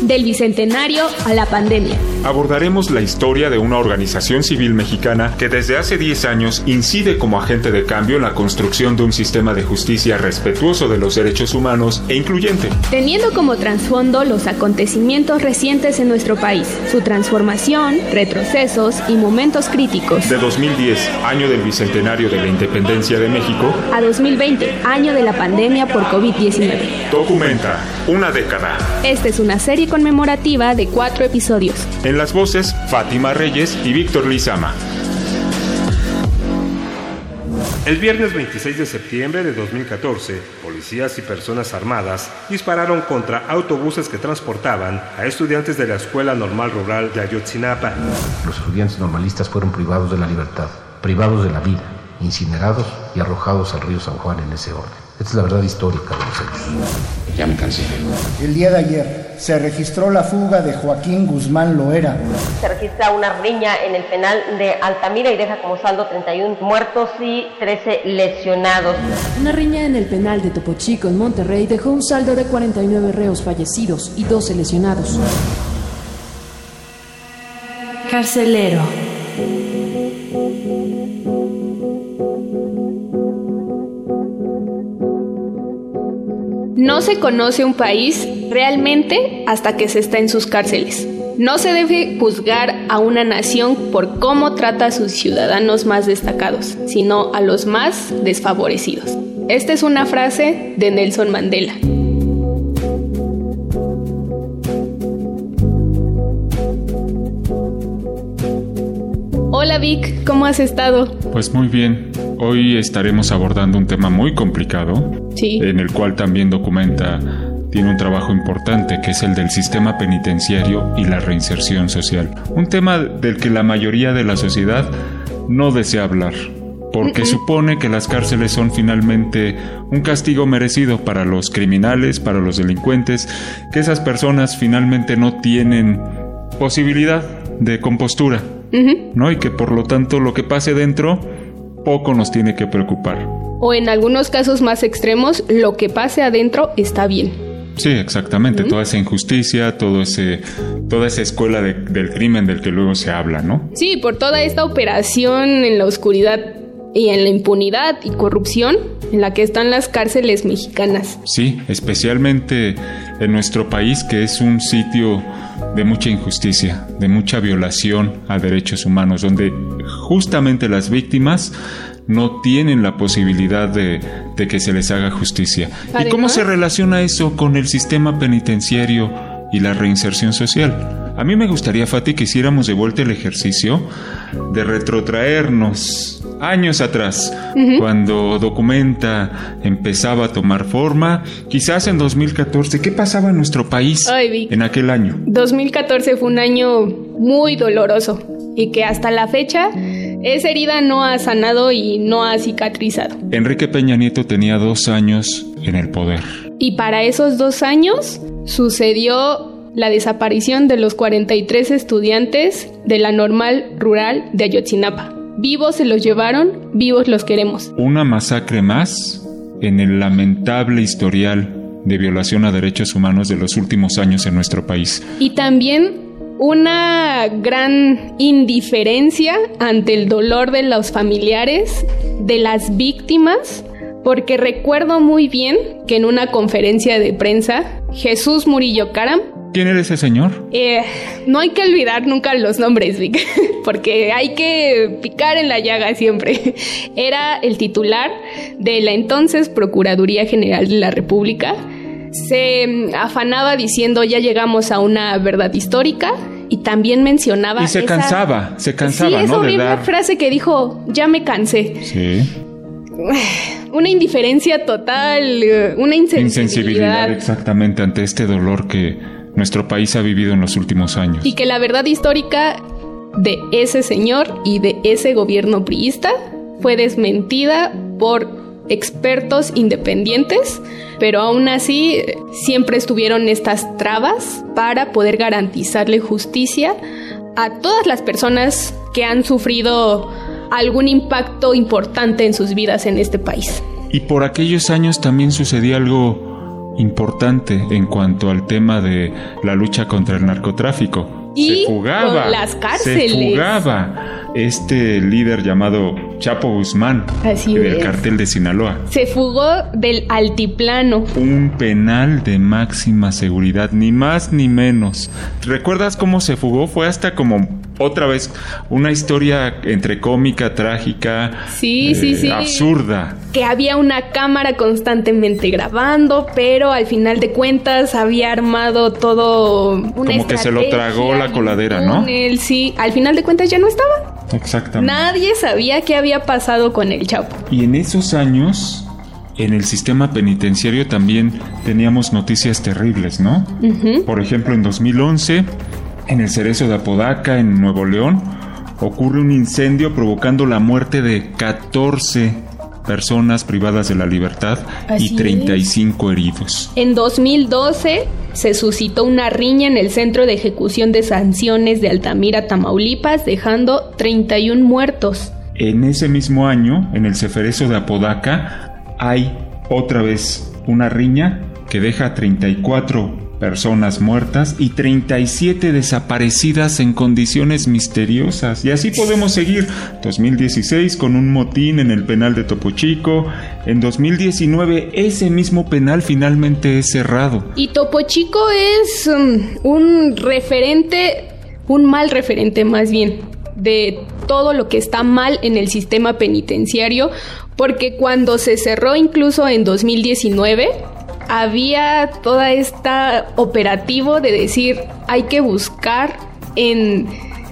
Del bicentenario a la pandemia. Abordaremos la historia de una organización civil mexicana que desde hace 10 años incide como agente de cambio en la construcción de un sistema de justicia respetuoso de los derechos humanos e incluyente. Teniendo como trasfondo los acontecimientos recientes en nuestro país, su transformación, retrocesos y momentos críticos. De 2010, año del bicentenario de la independencia de México, a 2020, año de la pandemia por COVID-19. Documenta una década. Esta es una serie conmemorativa de cuatro episodios. En las voces, Fátima Reyes y Víctor Lizama. El viernes 26 de septiembre de 2014, policías y personas armadas dispararon contra autobuses que transportaban a estudiantes de la Escuela Normal Rural de Ayotzinapa. Los estudiantes normalistas fueron privados de la libertad, privados de la vida, incinerados y arrojados al río San Juan en ese orden. Esta es la verdad histórica de los hechos. Ya me cansé. El día de ayer se registró la fuga de Joaquín Guzmán Loera. Se registra una riña en el penal de Altamira y deja como saldo 31 muertos y 13 lesionados. Una riña en el penal de Topo Chico en Monterrey dejó un saldo de 49 reos fallecidos y 12 lesionados. Carcelero. No se conoce un país realmente hasta que se está en sus cárceles. No se debe juzgar a una nación por cómo trata a sus ciudadanos más destacados, sino a los más desfavorecidos. Esta es una frase de Nelson Mandela. Hola Vic, ¿cómo has estado? Pues muy bien. Hoy estaremos abordando un tema muy complicado, Sí. en el cual también documenta tiene un trabajo importante que es el del sistema penitenciario y la reinserción social. Un tema del que la mayoría de la sociedad no desea hablar, porque supone que las cárceles son finalmente un castigo merecido para los criminales, para los delincuentes, que esas personas finalmente no tienen posibilidad de compostura, ¿no? Y que por lo tanto lo que pase dentro poco nos tiene que preocupar. O en algunos casos más extremos, lo que pase adentro está bien. Sí, exactamente. Toda esa injusticia, todo ese, toda esa escuela de- del crimen del que luego se habla, ¿no? Sí, por toda esta operación en la oscuridad y en la impunidad y corrupción en la que están las cárceles mexicanas. Sí, especialmente en nuestro país, que es un sitio de mucha injusticia, de mucha violación a derechos humanos, donde justamente las víctimas no tienen la posibilidad de, de que se les haga justicia. ¿Y cómo se relaciona eso con el sistema penitenciario y la reinserción social? A mí me gustaría, Fati, que hiciéramos de vuelta el ejercicio de retrotraernos años atrás, cuando Documenta empezaba a tomar forma, quizás en 2014. ¿Qué pasaba en nuestro país Ay, en aquel año? 2014 fue un año muy doloroso y que hasta la fecha esa herida no ha sanado y no ha cicatrizado. Enrique Peña Nieto tenía dos años en el poder. Y para esos dos años sucedió la desaparición de los 43 estudiantes de la normal rural de Ayotzinapa. Vivos se los llevaron, vivos los queremos. Una masacre más en el lamentable historial de violación a derechos humanos de los últimos años en nuestro país. Y también una gran indiferencia ante el dolor de los familiares, de las víctimas, porque recuerdo muy bien que en una conferencia de prensa, Jesús Murillo Caram, ¿Quién era ese señor? eh, no hay que olvidar nunca los nombres, Vic, porque hay que picar en la llaga siempre. Era el titular de la entonces Procuraduría General de la República. Se mm, afanaba diciendo ya llegamos a una verdad histórica y también mencionaba... Y se esa- cansaba, se cansaba, sí, esa ¿no? De horrible dar. frase que dijo, ya me cansé. Sí. Una indiferencia total, eh, una Insensibilidad insensibilidad. exactamente ante este dolor que nuestro país ha vivido en los últimos años. y que la verdad histórica de ese señor y de ese gobierno priista fue desmentida por expertos independientes, pero aún así siempre estuvieron estas trabas para poder garantizarle justicia a todas las personas que han sufrido algún impacto importante en sus vidas en este país. Y por aquellos años también sucedía algo importante en cuanto al tema de la lucha contra el narcotráfico. Y se fugaba, con las cárceles. se fugaba este líder llamado Chapo Guzmán Así del es. cartel de Sinaloa. Se fugó del altiplano. Un penal de máxima seguridad, ni más ni menos. ¿Recuerdas cómo se fugó? Fue hasta como otra vez una historia entre cómica, trágica, Sí, sí, sí. absurda. Que había una cámara constantemente grabando, pero al final de cuentas había armado todo una Como que se lo tragó la coladera, ¿no? túnel, sí, al final de cuentas ya no estaba. Exactamente. Nadie sabía qué había pasado con el Chapo. Y en esos años, en el sistema penitenciario también teníamos noticias terribles, ¿no? Por ejemplo, en 2011, en el Cerezo de Apodaca, en Nuevo León, ocurre un incendio provocando la muerte de 14 personas privadas de la libertad Así y 35 heridos. En 2012 se suscitó una riña en el Centro de Ejecución de Sanciones de Altamira, Tamaulipas, dejando 31 muertos. En ese mismo año, en el Ceferezo de Apodaca, hay otra vez una riña que deja 34 personas muertas y 37 desaparecidas en condiciones misteriosas. Y así podemos seguir. 2016 con un motín en el penal de Topo Chico. En 2019 ese mismo penal finalmente es cerrado. Y Topo Chico es um, un referente, un mal referente más bien, de todo lo que está mal en el sistema penitenciario, porque cuando se cerró incluso en 2019, había toda esta operativo de decir hay que buscar en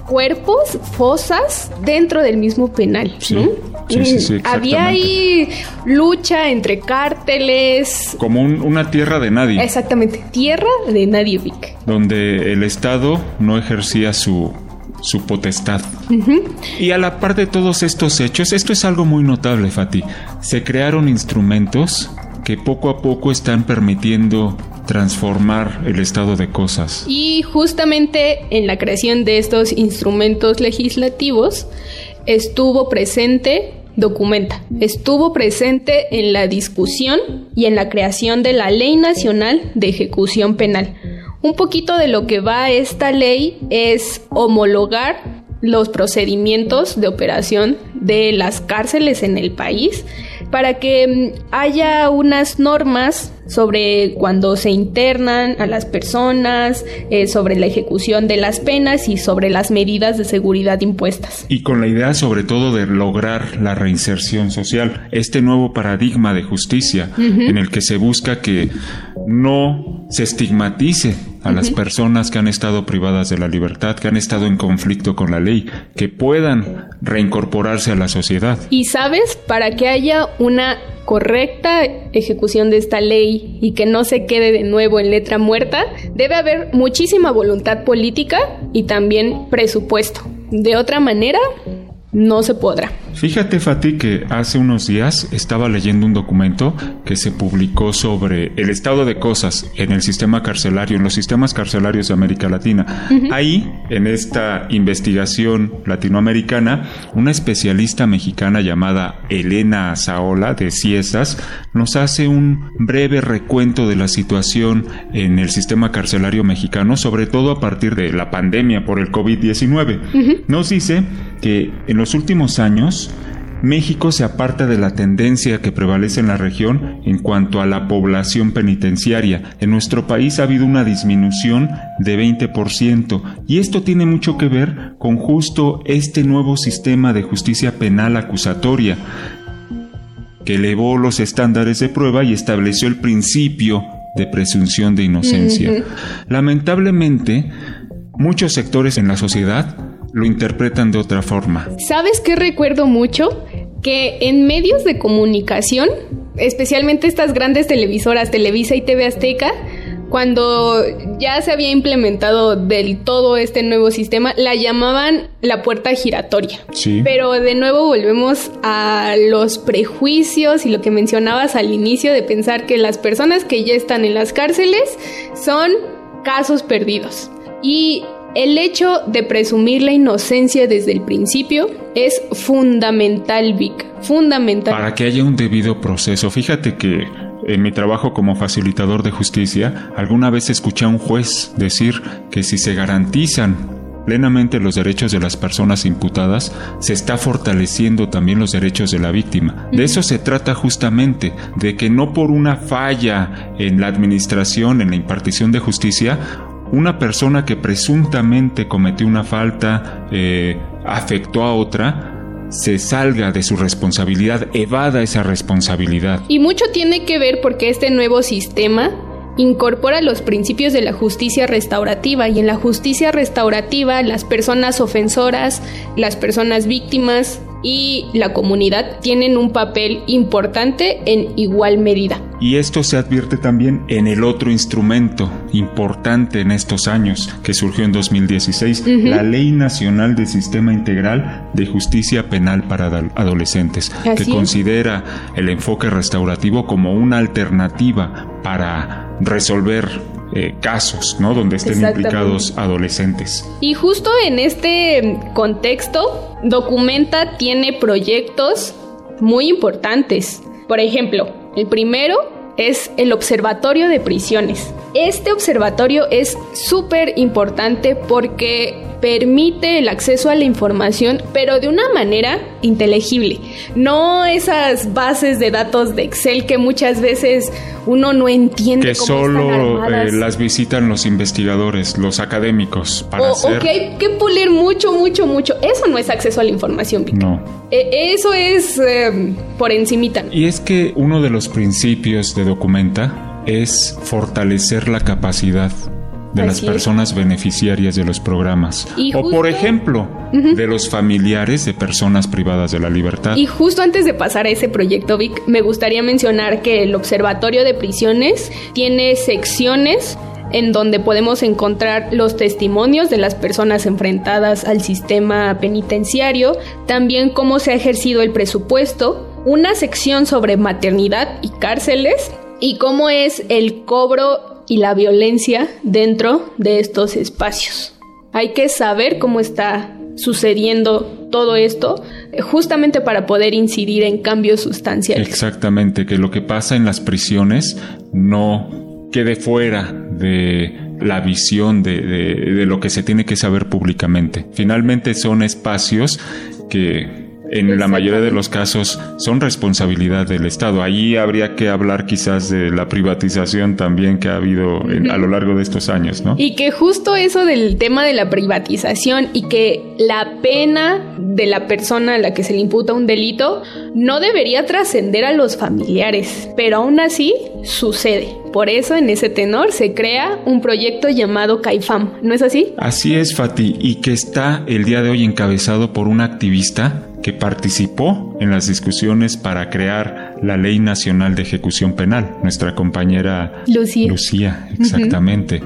cuerpos, fosas dentro del mismo penal. Sí, ¿no? sí, sí, sí, Había ahí lucha entre cárteles. Como un- una tierra de nadie. Exactamente, tierra de nadie Vic. donde el Estado no ejercía su, su potestad. Y a la par de todos estos hechos, esto es algo muy notable, Fati. Se crearon instrumentos que poco a poco están permitiendo transformar el estado de cosas. Y justamente en la creación de estos instrumentos legislativos estuvo presente Documenta. Estuvo presente en la discusión y en la creación de la Ley Nacional de Ejecución Penal. Un poquito de lo que va esta ley es homologar los procedimientos de operación de las cárceles en el país para que mm, haya unas normas sobre cuando se internan a las personas, eh, sobre la ejecución de las penas y sobre las medidas de seguridad impuestas. Y con la idea sobre todo de lograr la reinserción social, este nuevo paradigma de justicia en el que se busca que no se estigmatice a las personas que han estado privadas de la libertad, que han estado en conflicto con la ley, que puedan reincorporarse a la sociedad. Y sabes, para que haya una correcta ejecución de esta ley y que no se quede de nuevo en letra muerta, debe haber muchísima voluntad política y también presupuesto. De otra manera, no se podrá. Fíjate, Fati, que hace unos días estaba leyendo un documento que se publicó sobre el estado de cosas en el sistema carcelario, en los sistemas carcelarios de América Latina. Ahí, en esta investigación latinoamericana, una especialista mexicana llamada Elena Saola de Ciesas nos hace un breve recuento de la situación en el sistema carcelario mexicano, sobre todo a partir de la pandemia por el COVID-19. Nos dice que en los últimos años, México se aparta de la tendencia que prevalece en la región en cuanto a la población penitenciaria. En nuestro país ha habido una disminución de 20% y esto tiene mucho que ver con justo este nuevo sistema de justicia penal acusatoria que elevó los estándares de prueba y estableció el principio de presunción de inocencia. Lamentablemente, muchos sectores en la sociedad lo interpretan de otra forma. ¿Sabes qué recuerdo mucho? Que en medios de comunicación, especialmente estas grandes televisoras, Televisa y TV Azteca, cuando ya se había implementado del todo este nuevo sistema, la llamaban la puerta giratoria. Sí. Pero de nuevo volvemos a los prejuicios y lo que mencionabas al inicio de pensar que las personas que ya están en las cárceles son casos perdidos. Y el hecho de presumir la inocencia desde el principio es fundamental, Vic. Fundamental. Para que haya un debido proceso. Fíjate que en mi trabajo como facilitador de justicia, alguna vez escuché a un juez decir que si se garantizan plenamente los derechos de las personas imputadas, se está fortaleciendo también los derechos de la víctima. De eso se trata justamente, de que no por una falla en la administración, en la impartición de justicia, una persona que presuntamente cometió una falta, eh, afectó a otra, se salga de su responsabilidad, evada esa responsabilidad. Y mucho tiene que ver porque este nuevo sistema incorpora los principios de la justicia restaurativa y en la justicia restaurativa las personas ofensoras, las personas víctimas y la comunidad tienen un papel importante en igual medida. Y esto se advierte también en el otro instrumento importante en estos años que surgió en 2016, la Ley Nacional de Sistema Integral de Justicia Penal para Adolescentes, que considera el enfoque restaurativo como una alternativa para resolver eh, casos, ¿no? Donde estén implicados adolescentes. Y justo en este contexto, Documenta tiene proyectos muy importantes. Por ejemplo, el primero es el Observatorio de Prisiones. Este observatorio es súper importante porque permite el acceso a la información, pero de una manera inteligible. No esas bases de datos de Excel que muchas veces uno no entiende. Que solo eh, las visitan los investigadores, los académicos. Para o, que hay que pulir mucho, mucho, mucho. Eso no es acceso a la información. No. E, eso es eh, por encimita. Y es que uno de los principios de Documenta es fortalecer la capacidad de las personas beneficiarias de los programas. o por ejemplo, de los familiares de personas privadas de la libertad. Y justo antes de pasar a ese proyecto, Vic, me gustaría mencionar que el Observatorio de Prisiones tiene secciones en donde podemos encontrar los testimonios de las personas enfrentadas al sistema penitenciario, también cómo se ha ejercido el presupuesto, una sección sobre maternidad y cárceles y cómo es el cobro y la violencia dentro de estos espacios. Hay que saber cómo está sucediendo todo esto eh, justamente para poder incidir en cambios sustanciales. Exactamente, que lo que pasa en las prisiones no quede fuera de la visión de, de lo que se tiene que saber públicamente. Finalmente son espacios que en la mayoría de los casos son responsabilidad del Estado. Ahí habría que hablar quizás de la privatización también que ha habido a lo largo de estos años, ¿no? Y que justo eso del tema de la privatización y que la pena de la persona a la que se le imputa un delito no debería trascender a los familiares, pero aún así sucede. Por eso en ese tenor se crea un proyecto llamado CAIFAM, ¿no es así? Así es, Fati, y que está el día de hoy encabezado por un activista que participó en las discusiones para crear la Ley Nacional de Ejecución Penal, nuestra compañera Lucía. Lucía, exactamente.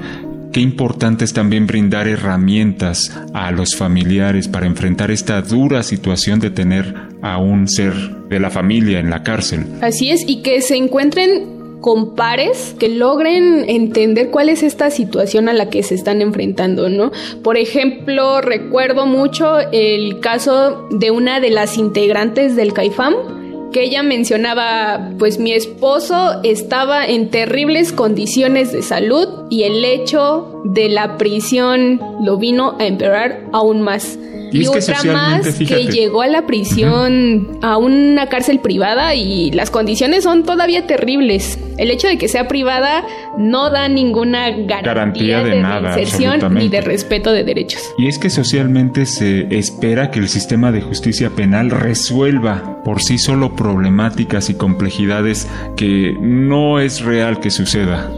Qué importante es también brindar herramientas a los familiares para enfrentar esta dura situación de tener a un ser de la familia en la cárcel. Así es, y que se encuentren con pares que logren entender cuál es esta situación a la que se están enfrentando, ¿no? Por ejemplo, recuerdo mucho el caso de una de las integrantes del CAIFAM, que ella mencionaba, pues mi esposo estaba en terribles condiciones de salud y el hecho de la prisión lo vino a empeorar aún más. Y, otra más que llegó a la prisión, a una cárcel privada y las condiciones son todavía terribles. El hecho de que sea privada no da ninguna garantía, de, nada, inserción ni de respeto de derechos. Y es que socialmente se espera que el sistema de justicia penal resuelva por sí solo problemáticas y complejidades que no es real que suceda.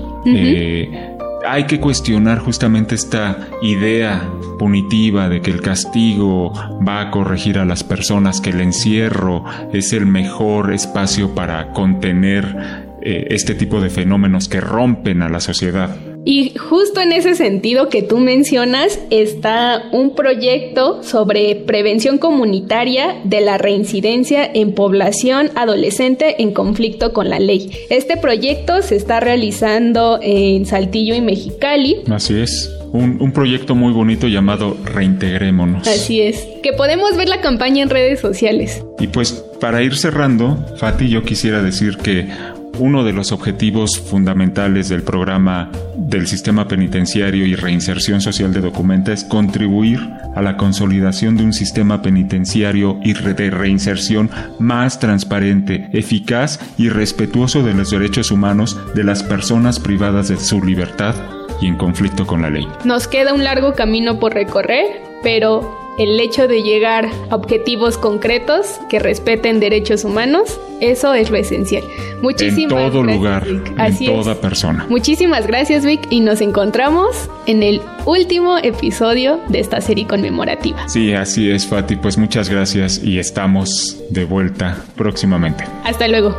Hay que cuestionar justamente esta idea punitiva de que el castigo va a corregir a las personas, que el encierro es el mejor espacio para contener eh, este tipo de fenómenos que rompen a la sociedad. Y justo en ese sentido que tú mencionas está un proyecto sobre prevención comunitaria de la reincidencia en población adolescente en conflicto con la ley. Este proyecto se está realizando en Saltillo y Mexicali. Así es. Un, un, proyecto muy bonito llamado Reintegrémonos. Así es, que podemos ver la campaña en redes sociales. Y pues para ir cerrando, Fati, yo quisiera decir que uno de los objetivos fundamentales del programa del sistema penitenciario y reinserción social de Documenta es contribuir a la consolidación de un sistema penitenciario y de reinserción más transparente, eficaz y respetuoso de los derechos humanos de las personas privadas de su libertad y en conflicto con la ley. Nos queda un largo camino por recorrer, pero el hecho de llegar a objetivos concretos que respeten derechos humanos, eso es lo esencial. Muchísimas en todo lugar, en toda persona. Muchísimas gracias, Vic, y nos encontramos en el último episodio de esta serie conmemorativa. Sí, así es, Fati. Pues muchas gracias y estamos de vuelta próximamente. Hasta luego.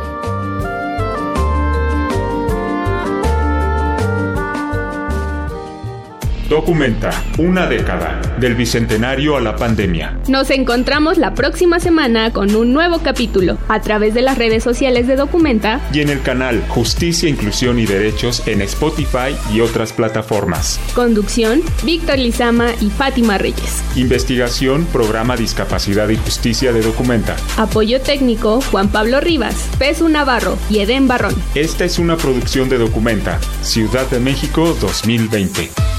Documenta una década del bicentenario a la pandemia. Nos encontramos la próxima semana con un nuevo capítulo a través de las redes sociales de Documenta y en el canal Justicia, Inclusión y Derechos en Spotify y otras plataformas. Conducción, Víctor Lizama y Fátima Reyes. Investigación, Programa Discapacidad y Justicia de Documenta. Apoyo técnico, Juan Pablo Rivas, Pesu Navarro y Edén Barrón. Esta es una producción de Documenta, Ciudad de México 2020.